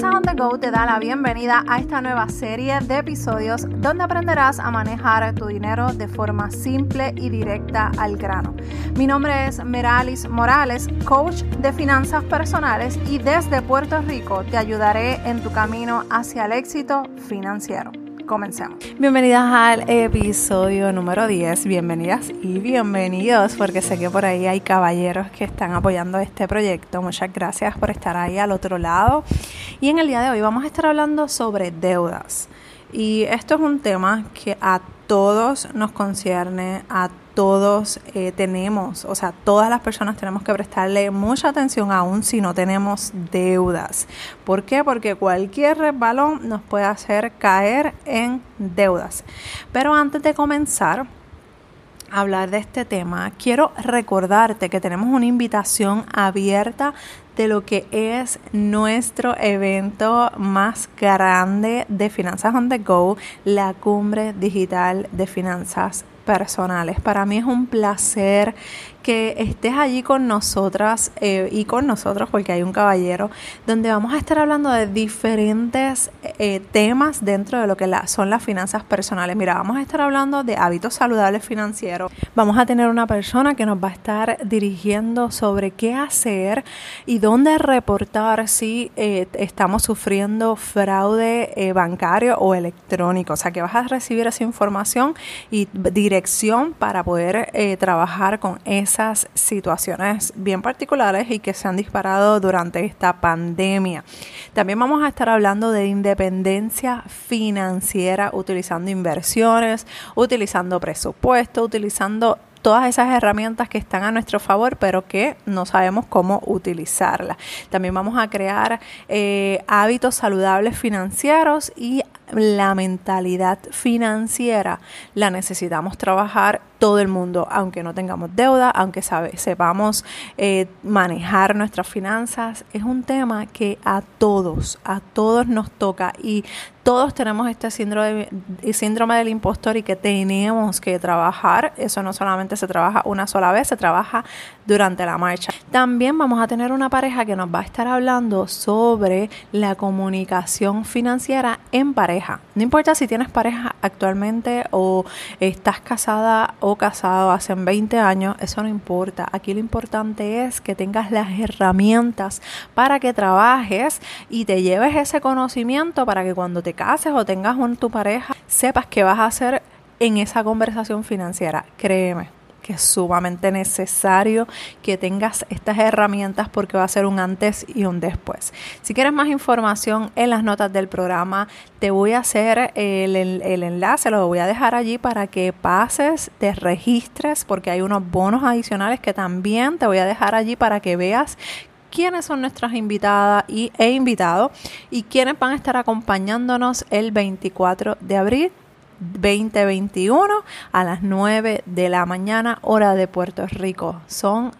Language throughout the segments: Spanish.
Finanzas on the Go te da la bienvenida a esta nueva serie de episodios donde aprenderás a manejar tu dinero de forma simple y directa al grano. Mi nombre es Meralis Morales, coach de finanzas personales y desde Puerto Rico te ayudaré en tu camino hacia el éxito financiero. Comencemos. Bienvenidas al episodio número 10. Bienvenidas y bienvenidos porque sé que por ahí hay caballeros que están apoyando este proyecto. Muchas gracias por estar ahí al otro lado. Y en el día de hoy vamos a estar hablando sobre deudas. Y esto es un tema que a todos nos concierne, a todos eh, tenemos, o sea, todas las personas tenemos que prestarle mucha atención aún si no tenemos deudas. ¿Por qué? Porque cualquier resbalón nos puede hacer caer en deudas. Pero antes de comenzar, hablar de este tema, quiero recordarte que tenemos una invitación abierta de lo que es nuestro evento más grande de Finanzas on the Go, la cumbre digital de finanzas personales. Para mí es un placer que estés allí con nosotras eh, y con nosotros, porque hay un caballero, donde vamos a estar hablando de diferentes eh, temas dentro de lo que son las finanzas personales. Mira, vamos a estar hablando de hábitos saludables financieros. Vamos a tener una persona que nos va a estar dirigiendo sobre qué hacer y dónde reportar si eh, estamos sufriendo fraude bancario o electrónico. O sea, que vas a recibir esa información y dirección para poder trabajar con eso esas situaciones bien particulares y que se han disparado durante esta pandemia. También vamos a estar hablando de independencia financiera utilizando inversiones, utilizando presupuesto, utilizando todas esas herramientas que están a nuestro favor, pero que no sabemos cómo utilizarlas. También vamos a crear eh, hábitos saludables financieros y la mentalidad financiera la necesitamos trabajar todo el mundo, aunque no tengamos deuda, aunque sabe, sepamos eh, manejar nuestras finanzas, es un tema que a todos, a todos nos toca y todos tenemos este síndrome, síndrome del impostor y que tenemos que trabajar. Eso no solamente se trabaja una sola vez, se trabaja durante la marcha. También vamos a tener una pareja que nos va a estar hablando sobre la comunicación financiera en pareja. No importa si tienes pareja actualmente o estás casada o casado hace 20 años, eso no importa. Aquí lo importante es que tengas las herramientas para que trabajes y te lleves ese conocimiento para que cuando te cases o tengas con tu pareja, sepas qué vas a hacer en esa conversación financiera. Créeme que es sumamente necesario que tengas estas herramientas porque va a ser un antes y un después. Si quieres más información en las notas del programa, te voy a hacer el, el, enlace, lo voy a dejar allí para que pases, te registres porque hay unos bonos adicionales que también te voy a dejar allí para que veas quiénes son nuestras invitadas y, e invitados y quiénes van a estar acompañándonos el 24 de abril 2021 a las 9 de la mañana, hora de Puerto Rico. Son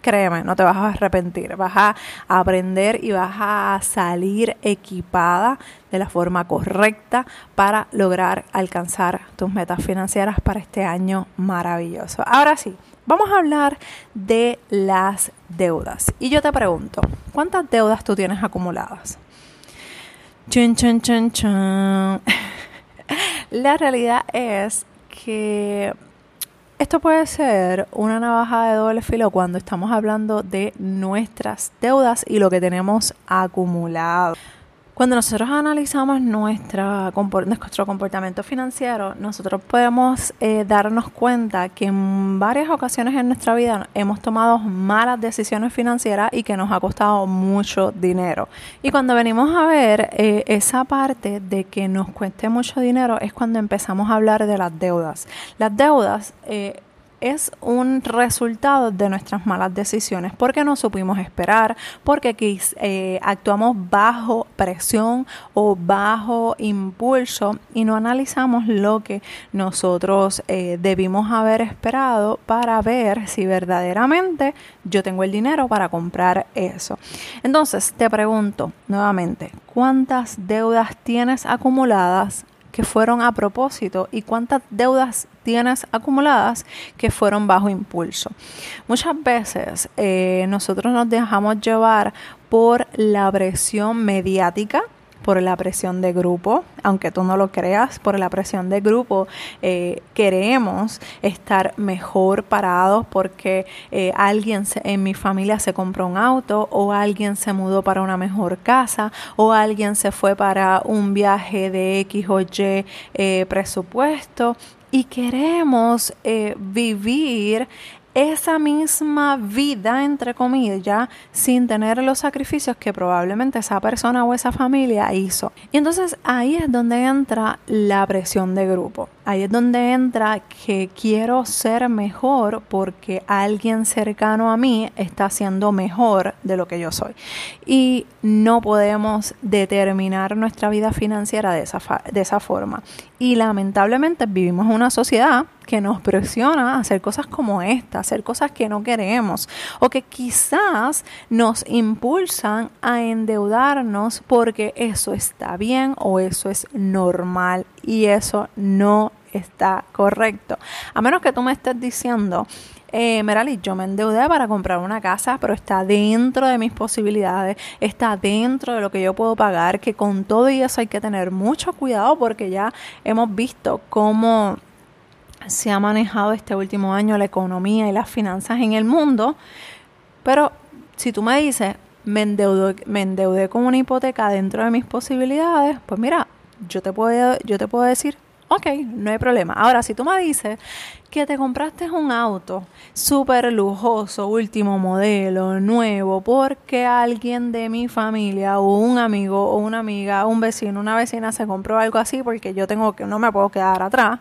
créeme, no te vas a arrepentir, vas a aprender y vas a salir equipada de la forma correcta para lograr alcanzar tus metas financieras para este año maravilloso. Ahora sí, vamos a hablar de las deudas. Y yo te pregunto, ¿cuántas deudas tú tienes acumuladas? Chun, chun, chun, chun. La realidad es que esto puede ser una navaja de doble filo cuando estamos hablando de nuestras deudas y lo que tenemos acumulado. Cuando nosotros analizamos nuestra, nuestro comportamiento financiero, nosotros podemos eh, darnos cuenta que en varias ocasiones en nuestra vida hemos tomado malas decisiones financieras y que nos ha costado mucho dinero. Y cuando venimos a ver eh, esa parte de que nos cueste mucho dinero es cuando empezamos a hablar de las deudas. Las deudas... Eh, es un resultado de nuestras malas decisiones, porque no supimos esperar, porque eh, actuamos bajo presión o bajo impulso y no analizamos lo que nosotros eh, debimos haber esperado para ver si verdaderamente yo tengo el dinero para comprar eso. Entonces, te pregunto nuevamente, ¿cuántas deudas tienes acumuladas que fueron a propósito y cuántas deudas tienes acumuladas que fueron bajo impulso. Muchas veces eh, nosotros nos dejamos llevar por la presión mediática por la presión de grupo, aunque tú no lo creas, por la presión de grupo eh, queremos estar mejor parados porque eh, alguien en mi familia se compró un auto o alguien se mudó para una mejor casa o alguien se fue para un viaje de X o Y eh, presupuesto. Y queremos vivir esa misma vida, entre comillas, sin tener los sacrificios que probablemente esa persona o esa familia hizo. Y entonces ahí es donde entra la presión de grupo. Ahí es donde entra que quiero ser mejor porque alguien cercano a mí está siendo mejor de lo que yo soy. Y no podemos determinar nuestra vida financiera de esa, de esa forma. Y lamentablemente vivimos en una sociedad que nos presiona a hacer cosas como esta, hacer cosas que no queremos o que quizás nos impulsan a endeudarnos porque eso está bien o eso es normal y eso no está correcto. A menos que tú me estés diciendo, eh, Merali, yo me endeudé para comprar una casa, pero está dentro de mis posibilidades, está dentro de lo que yo puedo pagar, que con todo y eso hay que tener mucho cuidado porque ya hemos visto cómo se ha manejado este último año la economía y las finanzas en el mundo, pero si tú me dices, me endeudé, me con una hipoteca dentro de mis posibilidades, pues mira, yo te puedo, yo te puedo decir, ok, no hay problema. Ahora, si tú me dices que te compraste un auto súper lujoso, último modelo, nuevo, porque alguien de mi familia o un amigo o una amiga, un vecino, una vecina se compró algo así porque yo tengo que, no me puedo quedar atrás,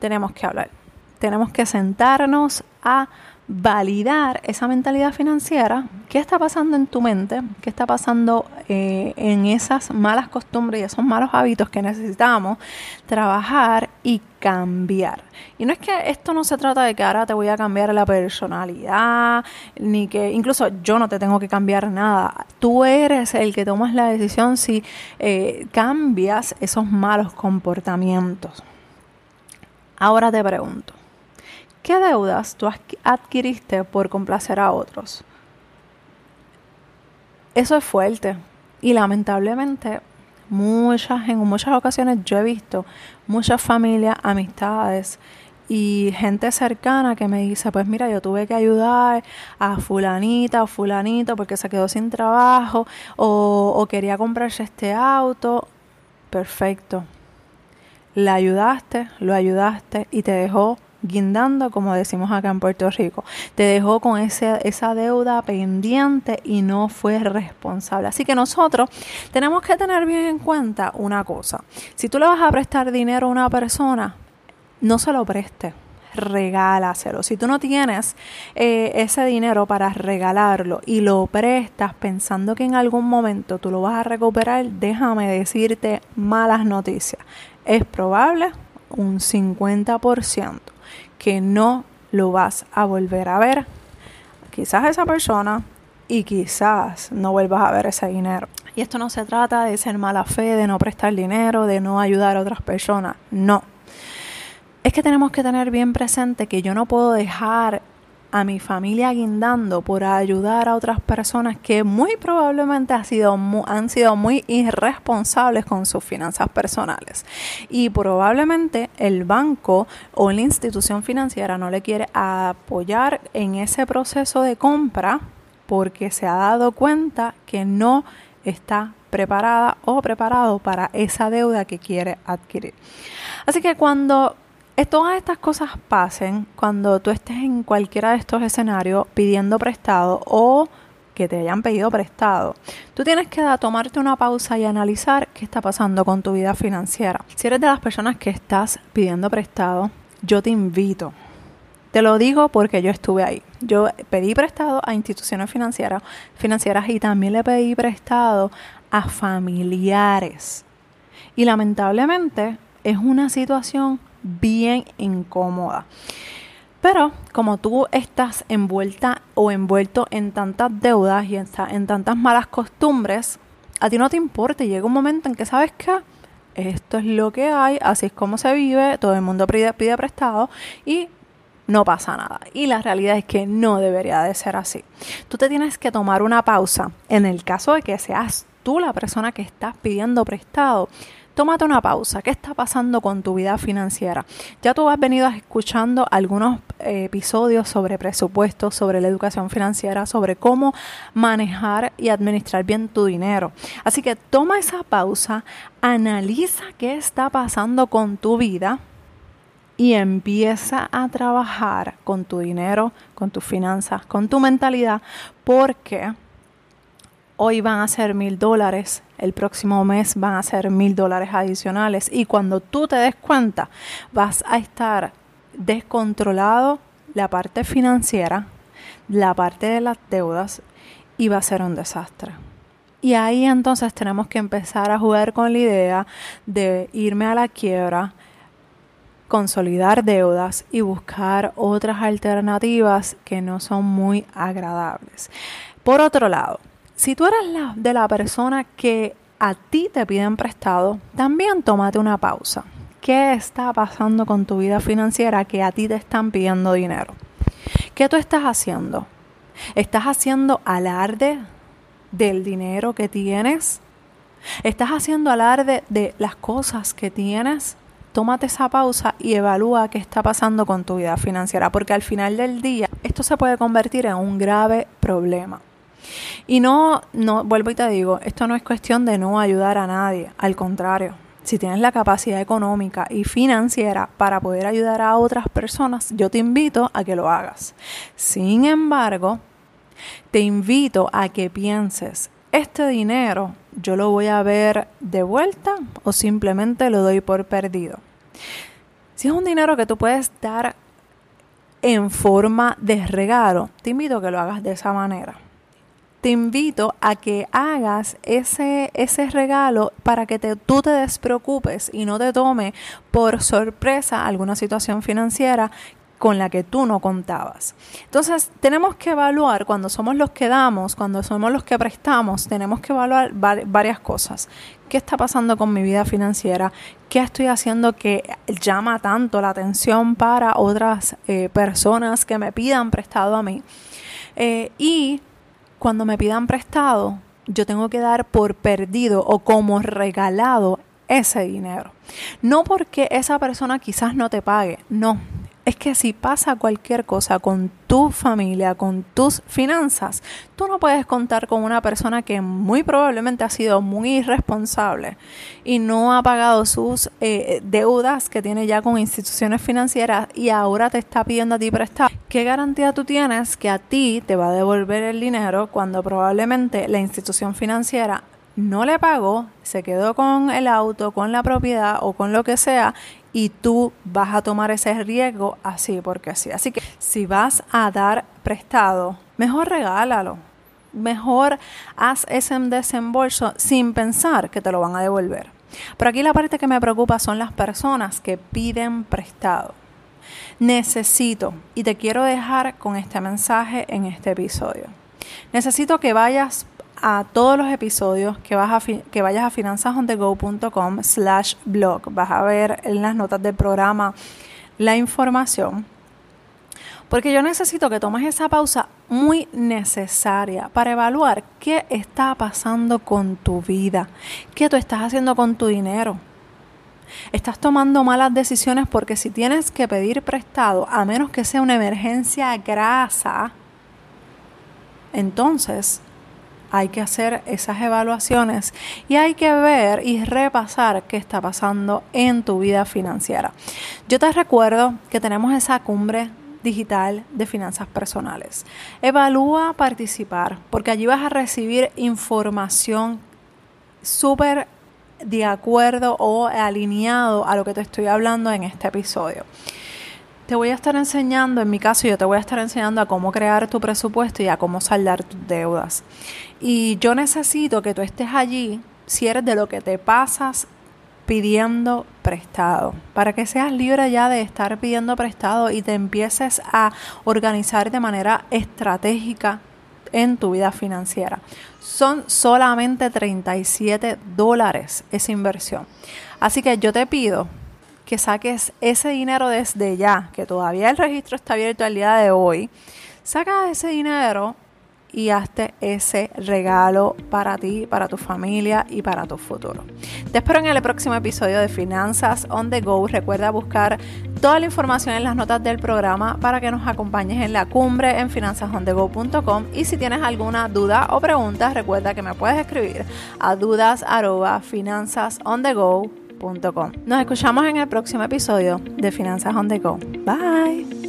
tenemos que hablar. Tenemos que sentarnos a validar esa mentalidad financiera, qué está pasando en tu mente, qué está pasando eh, en esas malas costumbres y esos malos hábitos que necesitamos trabajar y cambiar. Y no es que esto no se trata de que ahora te voy a cambiar la personalidad, ni que incluso yo no te tengo que cambiar nada. Tú eres el que tomas la decisión si eh, cambias esos malos comportamientos. Ahora te pregunto, ¿Qué deudas tú adquiriste por complacer a otros? Eso es fuerte y lamentablemente muchas en muchas ocasiones yo he visto muchas familias, amistades y gente cercana que me dice, pues mira, yo tuve que ayudar a fulanita o fulanito porque se quedó sin trabajo o, o quería comprarse este auto. Perfecto. La ayudaste, lo ayudaste y te dejó guindando, como decimos acá en Puerto Rico. Te dejó con ese, esa deuda pendiente y no fue responsable. Así que nosotros tenemos que tener bien en cuenta una cosa. Si tú le vas a prestar dinero a una persona, no se lo preste regálaselo. Si tú no tienes eh, ese dinero para regalarlo y lo prestas pensando que en algún momento tú lo vas a recuperar, déjame decirte malas noticias. Es probable un 50% que no lo vas a volver a ver. Quizás esa persona y quizás no vuelvas a ver ese dinero. Y esto no se trata de ser mala fe, de no prestar dinero, de no ayudar a otras personas. No. Es que tenemos que tener bien presente que yo no puedo dejar a mi familia guindando por ayudar a otras personas que muy probablemente han sido, muy irresponsables con sus finanzas personales. Y probablemente el banco o la institución financiera no le quiere apoyar en ese proceso de compra porque se ha dado cuenta que no está preparada o preparado para esa deuda que quiere adquirir. Así que cuando todas estas cosas pasen cuando tú estés en cualquiera de estos escenarios pidiendo prestado o que te hayan pedido prestado. Tú tienes que tomarte una pausa y analizar qué está pasando con tu vida financiera. Si eres de las personas que estás pidiendo prestado, yo te invito. Te lo digo porque yo estuve ahí. Yo pedí prestado a instituciones financieras, financieras y también le pedí prestado a familiares. Y lamentablemente es una situación bien incómoda. Pero como tú estás envuelta o envuelto en tantas deudas y en, tantas malas costumbres, a ti no te importa llega un momento en que sabes que esto es lo que hay, así es como se vive, todo el mundo pide, pide prestado y no pasa nada. Y la realidad es que no debería de ser así. Tú te tienes que tomar una pausa en el caso de que seas tú la persona que estás pidiendo prestado tómate una pausa. ¿Qué está pasando con tu vida financiera? Ya tú has venido escuchando algunos eh, episodios sobre presupuestos, sobre la educación financiera, sobre cómo manejar y administrar bien tu dinero. Así que toma esa pausa, analiza qué está pasando con tu vida y empieza a trabajar con tu dinero, con tus finanzas, con tu mentalidad, porque hoy van a ser mil dólares, el próximo mes van a ser mil dólares adicionales y cuando tú te des cuenta vas a estar descontrolado la parte financiera, la parte de las deudas y va a ser un desastre. Y ahí entonces tenemos que empezar a jugar con la idea de irme a la quiebra, consolidar deudas y buscar otras alternativas que no son muy agradables. Por otro lado, si tú eres la, de la persona que a ti te piden prestado, también tómate una pausa. ¿Qué está pasando con tu vida financiera que a ti te están pidiendo dinero? ¿Qué tú estás haciendo? ¿Estás haciendo alarde del dinero que tienes? ¿Estás haciendo alarde de las cosas que tienes? Tómate esa pausa y evalúa qué está pasando con tu vida financiera, porque al final del día esto se puede convertir en un grave problema. Y no, no, vuelvo y te digo, esto no es cuestión de no ayudar a nadie, al contrario. Si tienes la capacidad económica y financiera para poder ayudar a otras personas, yo te invito a que lo hagas. Sin embargo, te invito a que pienses, ¿este dinero yo lo voy a ver de vuelta o simplemente lo doy por perdido? Si es un dinero que tú puedes dar en forma de regalo, te invito a que lo hagas de esa manera te invito a que hagas ese, ese regalo para que te, tú te despreocupes y no te tome por sorpresa alguna situación financiera con la que tú no contabas. Entonces, tenemos que evaluar cuando somos los que damos, cuando somos los que prestamos, tenemos que evaluar varias cosas. ¿Qué está pasando con mi vida financiera? ¿Qué estoy haciendo que llama tanto la atención para otras eh, personas que me pidan prestado a mí? Eh, y cuando me pidan prestado, yo tengo que dar por perdido o como regalado ese dinero. No porque esa persona quizás no te pague, no, es que si pasa cualquier cosa con tu familia, con tus finanzas, tú no puedes contar con una persona que muy probablemente ha sido muy irresponsable y no ha pagado sus eh, deudas que tiene ya con instituciones financieras y ahora te está pidiendo a ti prestar. ¿Qué garantía tú tienes que a ti te va a devolver el dinero cuando probablemente la institución financiera no le pagó, se quedó con el auto, con la propiedad o con lo que sea y tú vas a tomar ese riesgo así porque sí. Así que si vas a dar prestado, mejor regálalo. Mejor haz ese desembolso sin pensar que te lo van a devolver. Pero aquí la parte que me preocupa son las personas que piden prestado. Necesito, y te quiero dejar con este mensaje en este episodio. Necesito que vayas a todos los episodios que, vas a que vayas a finanzasondego.com slash blog. Vas a ver en las notas del programa la información. Porque yo necesito que tomes esa pausa muy necesaria para evaluar qué está pasando con tu vida, qué tú estás haciendo con tu dinero. Estás tomando malas decisiones porque si tienes que pedir prestado, a menos que sea una emergencia grasa, entonces hay que hacer esas evaluaciones y hay que ver y repasar qué está pasando en tu vida financiera. Yo te recuerdo que tenemos esa cumbre digital de finanzas personales. Evalúa participar porque allí vas a recibir información súper de acuerdo o alineado a lo que te estoy hablando en este episodio te voy a estar enseñando, en mi caso yo te voy a estar enseñando a cómo crear tu presupuesto y a cómo saldar tus deudas. Y yo necesito que tú estés allí si eres de lo que te pasas pidiendo prestado, para que seas libre ya de estar pidiendo prestado y te empieces a organizar de manera estratégica en tu vida financiera. Son solamente 37 dólares esa inversión. Así que yo te pido que saques ese dinero desde ya, que todavía el registro está abierto al día de hoy. Saca ese dinero y hazte ese regalo para ti, para tu familia y para tu futuro. Te espero en el próximo episodio de Finanzas on the Go. Recuerda buscar toda la información en las notas del programa para que nos acompañes en la cumbre en finanzasondego.com y si tienes alguna duda o pregunta, recuerda que me puedes escribir a dudas@finanzasondego.com. Nos escuchamos en el próximo episodio de Finanzas on the Go. Bye.